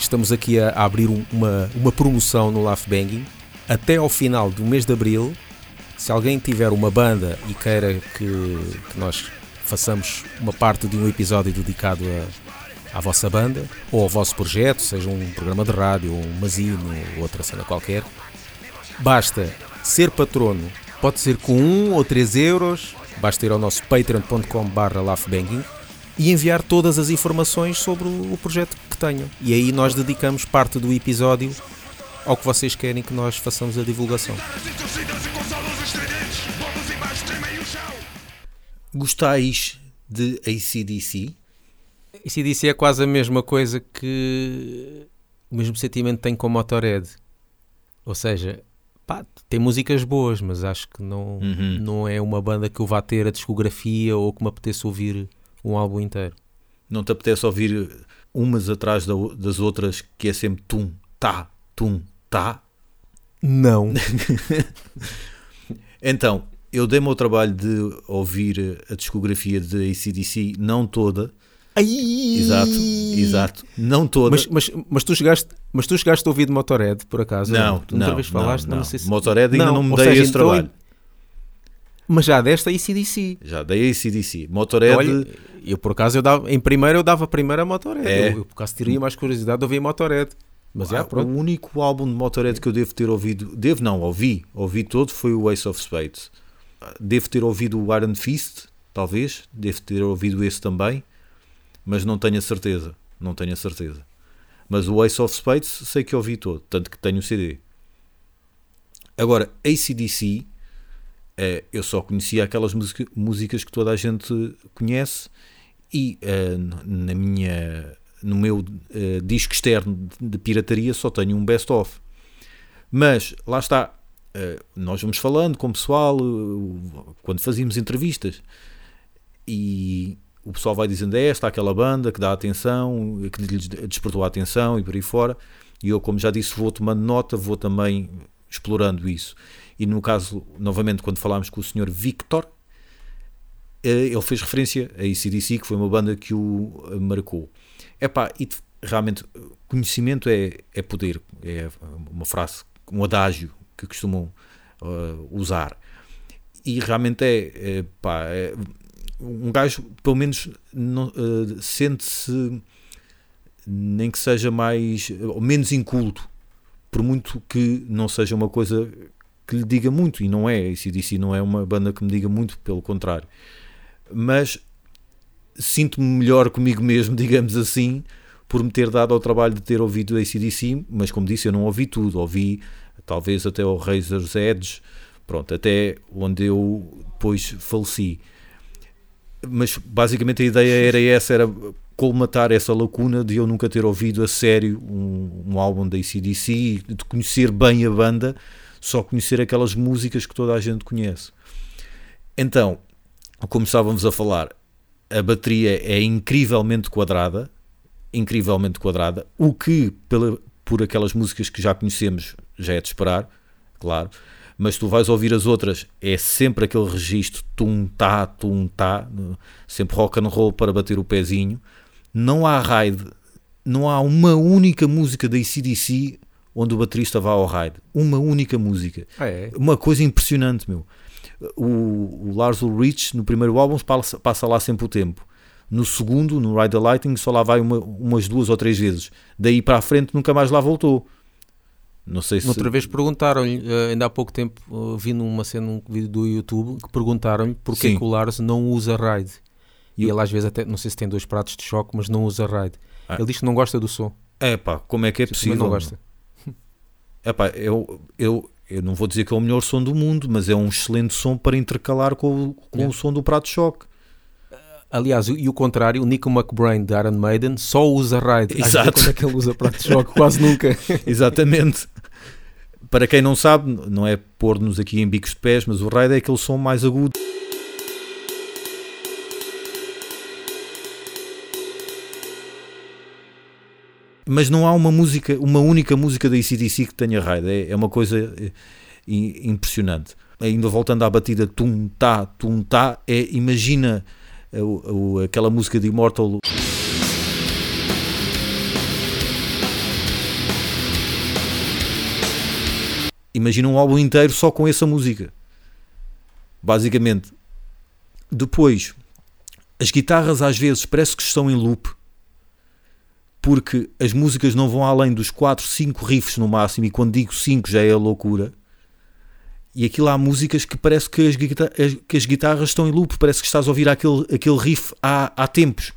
estamos aqui a, abrir um- uma, uma promoção no Laugh Banging. Até ao final do mês de Abril, se alguém tiver uma banda e queira que, que nós façamos uma parte de um episódio dedicado a, à vossa banda ou ao vosso projeto, seja um programa de rádio, um mazino ou outra cena qualquer, basta ser patrono. Pode ser com 1 ou 3 euros, basta ir ao nosso patreon.com.br laughbanging e enviar todas as informações sobre o projeto que tenham. E aí nós dedicamos parte do episódio ao que vocês querem que nós façamos a divulgação. Gostais de ACDC? Disse é quase a mesma coisa que o mesmo sentimento que tem com Motorhead. Ou seja, pá, tem músicas boas, mas acho que não, Uhum. não é uma banda que eu vá ter a discografia ou que me apeteça ouvir um álbum inteiro. Não te apetece ouvir umas atrás da das outras que é sempre tum, tá, tum, tá? Não. Então, eu dei-me ao trabalho de ouvir a discografia de ACDC, não toda. Exato, exato. Não toda. Mas, mas, mas, tu chegaste, mas tu chegaste a ouvir de Motorhead, por acaso? não, Tu outra não, vez falaste, não, não. sei se... Motorhead ainda não, me ou dei seja, esse então- trabalho. Mas já desta ACDC. Já dei ACDC. Motorhead, Olha, eu por acaso, eu dava, em primeiro eu dava primeiro a Motorhead. É. Eu, eu por acaso teria mais curiosidade de ouvir Motorhead. Mas Ah, pronto. o único álbum de Motorhead que eu devo ter ouvido, devo não, ouvi, ouvi todo, foi o Ace of Spades. Devo ter ouvido o Iron Fist, talvez, devo ter ouvido esse também, mas não tenho a certeza, não tenho a certeza. Mas o Ace of Spades sei que ouvi todo, tanto que tenho o CD. Agora, ACDC, eh, eu só conhecia aquelas música- músicas que toda a gente conhece e eh, na minha no meu eh, disco externo de pirataria só tenho um best-of. Mas lá está, nós vamos falando com o pessoal quando fazíamos entrevistas e o pessoal vai dizendo é esta aquela banda que dá atenção, que lhes despertou a atenção e por aí fora. E eu, como já disse, vou tomando nota, vou também explorando isso. E no caso, novamente, quando falámos com o Sr. Victor, eh, ele fez referência a ACDC, que foi uma banda que o eh, marcou. Epá, e realmente, conhecimento é, é poder, é uma frase, um adágio que costumam eh, usar. E realmente é, é, pá, é- um gajo, pelo menos, eh, sente-se, nem que seja mais, ou menos inculto, por muito que não seja uma coisa que lhe diga muito, e não é, a ACDC não é uma banda que me diga muito, pelo contrário. Mas sinto-me melhor comigo mesmo, digamos assim, por me ter dado ao trabalho de ter ouvido ACDC, mas como disse, eu não ouvi tudo, ouvi talvez até o Razor's Edge, pronto, até onde eu depois faleci. Mas basicamente a ideia era essa, era colmatar essa lacuna de eu nunca ter ouvido a sério um, um álbum da ACDC, de conhecer bem a banda, só conhecer aquelas músicas que toda a gente conhece. Então, como estávamos a falar, a bateria é incrivelmente quadrada, incrivelmente quadrada, o que pela, por aquelas músicas que já conhecemos já é de esperar, claro, mas tu vais ouvir as outras, é sempre aquele registro tum tá, tum tá, sempre rock and roll para bater o pezinho. Não há raid, não há uma única música da ACDC onde o baterista vá ao raid, uma única música. Ah, é? Uma coisa impressionante, meu. O, o Lars Ulrich, no primeiro álbum, passa, passa lá sempre o tempo. No segundo, no Ride the Lightning, só lá vai uma- umas duas ou três vezes. Daí para a frente, nunca mais lá voltou. Não sei se. Outra vez perguntaram-lhe, eh, ainda há pouco tempo, eh, vi numa cena, um vídeo do YouTube, que perguntaram-lhe porque Sim. que o Lars não usa RAID. E E ele às vezes até, não sei se tem dois pratos de choque, mas não usa RAID. Ah. Ele diz que não gosta do som. É pá, como é que é Mas possível? não gosta. É pá, eu, eu, eu não vou dizer que é o melhor som do mundo, mas é um excelente som para intercalar com, o- com É. o som do prato de choque. Aliás, e o contrário, o Nico McBrain de Iron Maiden só usa vezes, Exato. Quando é que ele usa prato de choque? Quase nunca. Exatamente. Para quem não sabe, não é pôr-nos aqui em bicos de pés, mas o raid é aquele som mais agudo. mas não há uma música, uma única música da ICDC que tenha raid, é, é uma coisa eh, impressionante. Ainda voltando à batida tum tá, tum tá, é, imagina eh, o, o, aquela música de Immortal. Imagina um álbum inteiro só com essa música. Basicamente. Depois, as guitarras às vezes parece que estão em loop porque as músicas não vão além dos 4, 5 riffs no máximo, e quando digo 5 já é a loucura. E aquilo há músicas que parece que as, guitarras, que as guitarras estão em loop, parece que estás a ouvir aquele, aquele riff há, há tempos.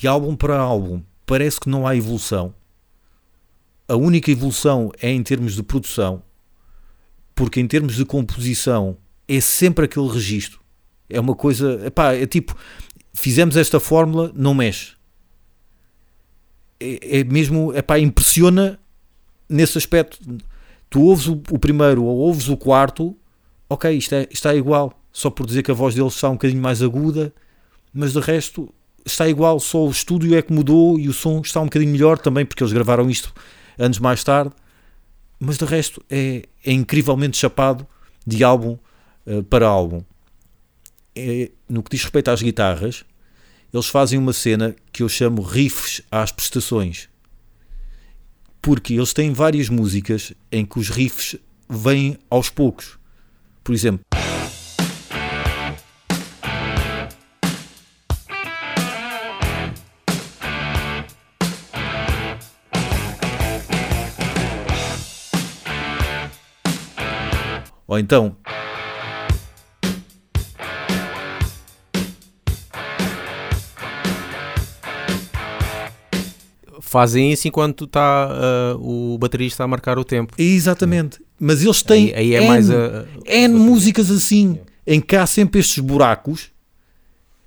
De álbum para álbum parece que não há evolução. A única evolução é em termos de produção, porque em termos de composição é sempre aquele registro. É uma coisa, epá, é tipo, fizemos esta fórmula, não mexe. É, é mesmo, epá, impressiona nesse aspecto. Tu ouves o, o, primeiro ou ouves o quarto, ok, isto, é, está igual, só por dizer que a voz deles está um bocadinho mais aguda, mas de resto está igual, só o estúdio é que mudou e o som está um bocadinho melhor também, porque eles gravaram isto anos mais tarde. Mas de resto é, é incrivelmente chapado de álbum uh, para álbum. É, no que diz respeito às guitarras, eles fazem uma cena que eu chamo riffs às prestações. Porque eles têm várias músicas em que os riffs vêm aos poucos. Por exemplo. Então. Fazem isso enquanto está uh, o baterista a marcar o tempo. Exatamente. Mas eles têm aí, aí é N, mais a, N músicas assim, em que há sempre estes buracos,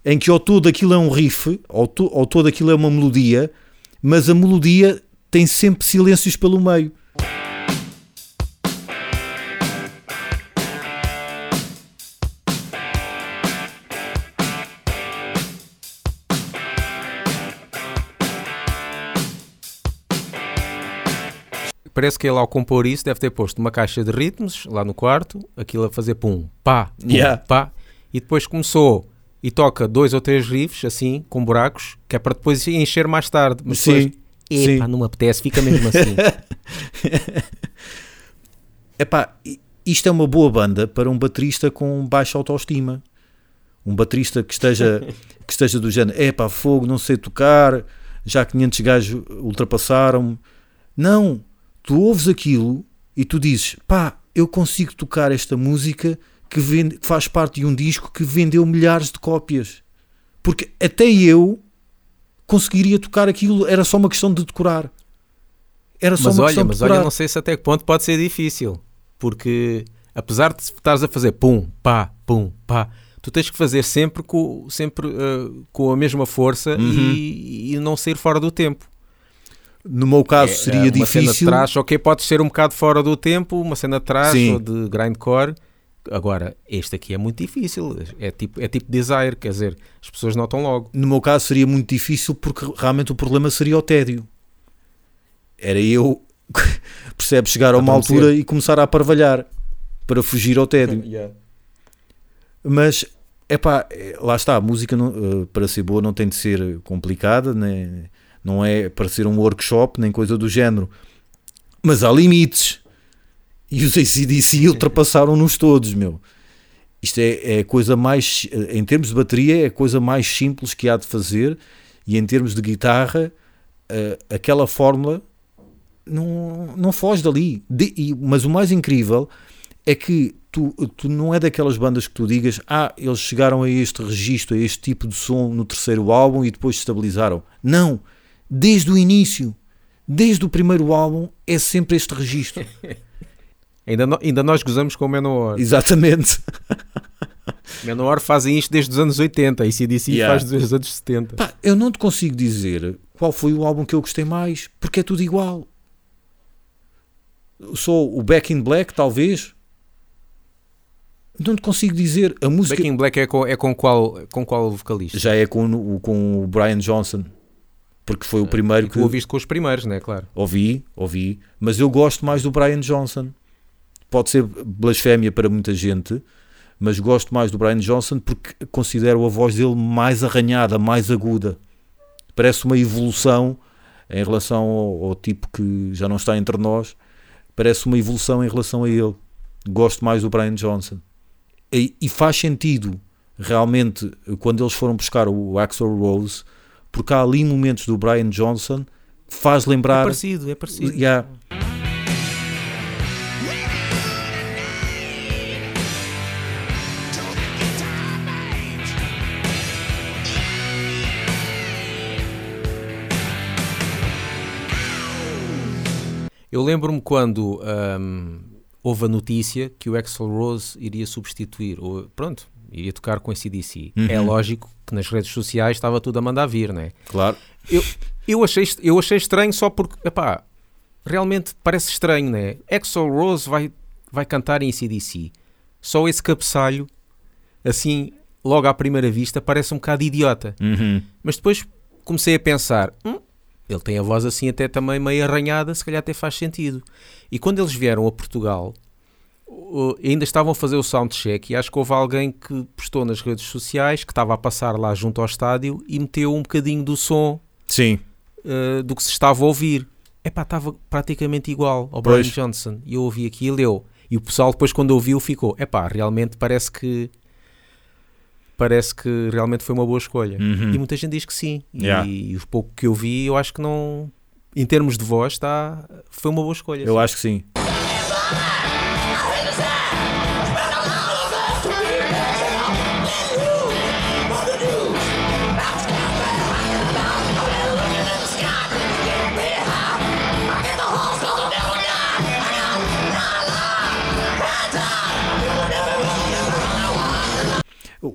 em que ou todo aquilo é um riff, ou, to, ou todo aquilo é uma melodia, mas a melodia tem sempre silêncios pelo meio. Parece que ele ao compor isso deve ter posto uma caixa de ritmos lá no quarto, aquilo a fazer pum, pá, pum, yeah. pá, e depois começou e toca dois ou três riffs assim, com buracos, que é para depois encher mais tarde. Mas sim, depois, epá, não me apetece, fica mesmo assim. epá, isto é uma boa banda para um baterista com baixa autoestima. Um baterista que esteja, que esteja do género, epá, fogo, não sei tocar, já 500 gajos ultrapassaram-me. Não, tu ouves aquilo e tu dizes, pá, eu consigo tocar esta música que, vende, que faz parte de um disco que vendeu milhares de cópias. Porque até eu conseguiria tocar aquilo, era só uma questão de decorar. Era só mas uma olha, questão mas de decorar. olha, não sei se até que ponto pode ser difícil. Porque apesar de estares a fazer pum, pá, pum, pá, tu tens que fazer sempre com, sempre, uh, com a mesma força uhum. e, e não sair fora do tempo. No meu caso é, seria uma difícil. Uma cena de trás, ok, pode ser um bocado fora do tempo, uma cena de trás ou de grindcore. Agora, este aqui é muito difícil, é tipo, é tipo desire, quer dizer, as pessoas notam logo. No meu caso seria muito difícil porque realmente o problema seria o tédio. Era eu, percebe, chegar a uma altura e começar a parvalhar para fugir ao tédio. yeah. Mas, epá, lá está, a música não, eh, para ser boa não tem de ser complicada, né? Não é para ser um workshop nem coisa do género, mas há limites. E os ACDC ultrapassaram-nos todos, meu. Isto é, é coisa mais, em termos de bateria, é a coisa mais simples que há de fazer, e em termos de guitarra, uh, aquela fórmula não, não foge dali. De, e, mas o mais incrível é que tu, tu não é daquelas bandas que tu digas, ah, eles chegaram a este registro, a este tipo de som no terceiro álbum e depois estabilizaram. Não desde o início, desde o primeiro álbum, é sempre este registro. ainda, no, ainda nós gozamos com o Manowar. Exatamente. Menor fazem isto desde os anos 80 e CDC Yeah. faz desde os anos 70. Pá, eu não te consigo dizer qual foi o álbum que eu gostei mais, porque é tudo igual. Só o Back in Black, talvez. Não te consigo dizer. A música Back in Black é com, é com, qual, com qual vocalista? já é com, com o Brian Johnson, porque foi o primeiro E que tu ouviste com os primeiros, não é? Claro. ouvi, ouvi, mas eu gosto mais do Brian Johnson. Pode ser blasfémia para muita gente, mas gosto mais do Brian Johnson porque considero a voz dele mais arranhada, mais aguda. Parece uma evolução em relação ao, ao tipo que já não está entre nós. Parece uma evolução em relação a ele. Gosto mais do Brian Johnson. E, e faz sentido, realmente, quando eles foram buscar o Axel Rose, porque há ali momentos do Brian Johnson que faz É lembrar. parecido, é parecido. Yeah. Eu lembro-me quando ahm, houve a notícia que o Axel Rose iria substituir, ou pronto, iria tocar com esse CDC. Uhum. É lógico que nas redes sociais estava tudo a mandar vir, não é? Claro. Eu achei, est- eu achei estranho só porque, epá, realmente parece estranho, né? Axel Rose vai, vai cantar em CDC. Só esse cabeçalho, assim, logo à primeira vista, parece um bocado idiota. Uhum. Mas depois comecei a pensar, "Hum, ele tem a voz assim até também meio arranhada, se calhar até faz sentido. E quando eles vieram a Portugal, ainda estavam a fazer o soundcheck e acho que houve alguém que postou nas redes sociais, que estava a passar lá junto ao estádio e meteu um bocadinho do som Sim. uh, do que se estava a ouvir. Epá, estava praticamente igual ao Brian Pois. Johnson. E eu ouvi aquilo, eu. E o pessoal depois quando ouviu ficou, epá, realmente parece que parece que realmente foi uma boa escolha. Uhum. E muita gente diz que sim. E, Yeah. o pouco que eu vi, eu acho que não em termos de voz está foi uma boa escolha. Eu acho que sim. O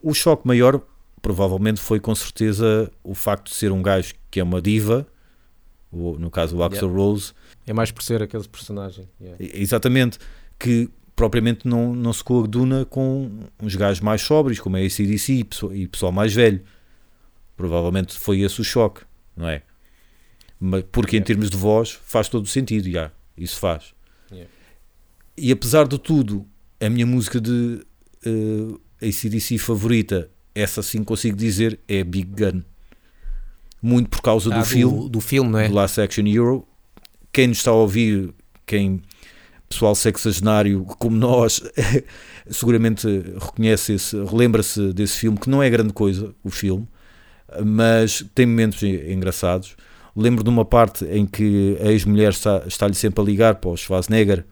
o choque maior, provavelmente, foi com certeza o facto de ser um gajo que é uma diva, no caso o Axel Rose, É mais por ser aquele personagem. yeah. Exatamente, que propriamente não, não se coaduna com uns gajos mais sóbrios, como é a ACDC e pessoal, e pessoal mais velho. Provavelmente foi esse o choque, não é? Mas, porque em Yeah. termos de voz faz todo o sentido, já, isso faz. Yeah. E apesar de tudo, a minha música de uh, ACDC favorita, essa sim consigo dizer, é Big Gun. Muito por causa Ah, do filme do filme, não é? do Last Action Hero. Quem nos está a ouvir, quem pessoal sexagenário como nós, seguramente reconhece esse, relembra-se desse filme, que não é grande coisa, o filme, mas tem momentos en- engraçados. Lembro de uma parte em que a ex-mulher está- está-lhe sempre a ligar para o Schwarzenegger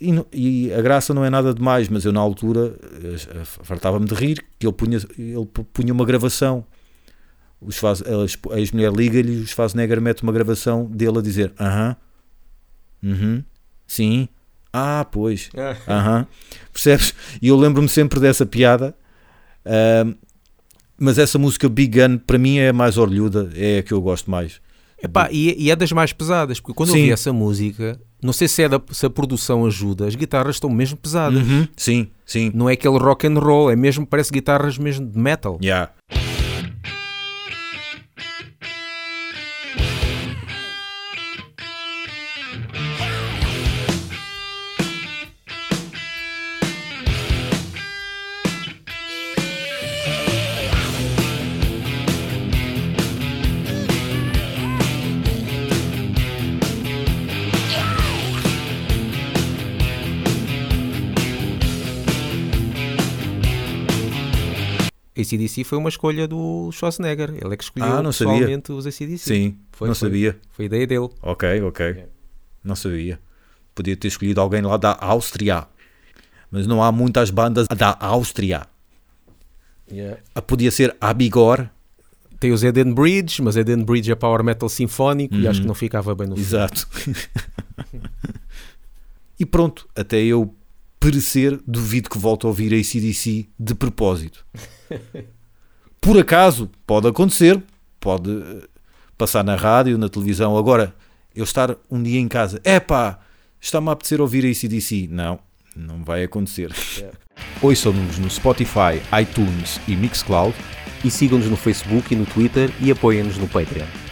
e, e a graça não é nada demais, mas eu na altura eh, fartava-me de rir que ele punha, ele punha uma gravação o Schwarz- a ex-mulher liga-lhe e o Schwarzenegger mete uma gravação dele a dizer aham, uhum, sim, ah, pois, aham, percebes? E eu lembro-me sempre dessa piada, ahm, mas essa música Big Gun para mim é a mais orlhuda, é a que eu gosto mais. Epá, e, e é das mais pesadas, porque quando eu Sim. vi essa música, não sei se, é da, se a produção ajuda, as guitarras estão mesmo pesadas. Uhum, Sim, sim. Não é aquele rock and roll, é mesmo, parece guitarras mesmo de metal. Yeah. ACDC foi uma escolha do Schwarzenegger. Ele é que escolheu Ah, não sabia. pessoalmente os ACDC. Sim, Foi, não foi. sabia. Foi ideia dele. Ok, ok. Yeah. Não sabia. Podia ter escolhido alguém lá da Áustria. Mas não há muitas bandas da Áustria. Ah, Podia ser Abigor. Tem os Eden Bridge, mas Eden Bridge é power metal sinfónico e Uhum. acho que não ficava bem no. Exato. e pronto, até eu perecer, duvido que volte a ouvir a ACDC de propósito. Por acaso, pode acontecer, pode eh, passar na rádio, na televisão. Agora, eu estar um dia em casa, epá, está-me a apetecer ouvir a ACDC. Não, não vai acontecer. Yeah. Ouçam-nos no Spotify, iTunes e Mixcloud. E sigam-nos no Facebook e no Twitter e apoiem-nos no Patreon.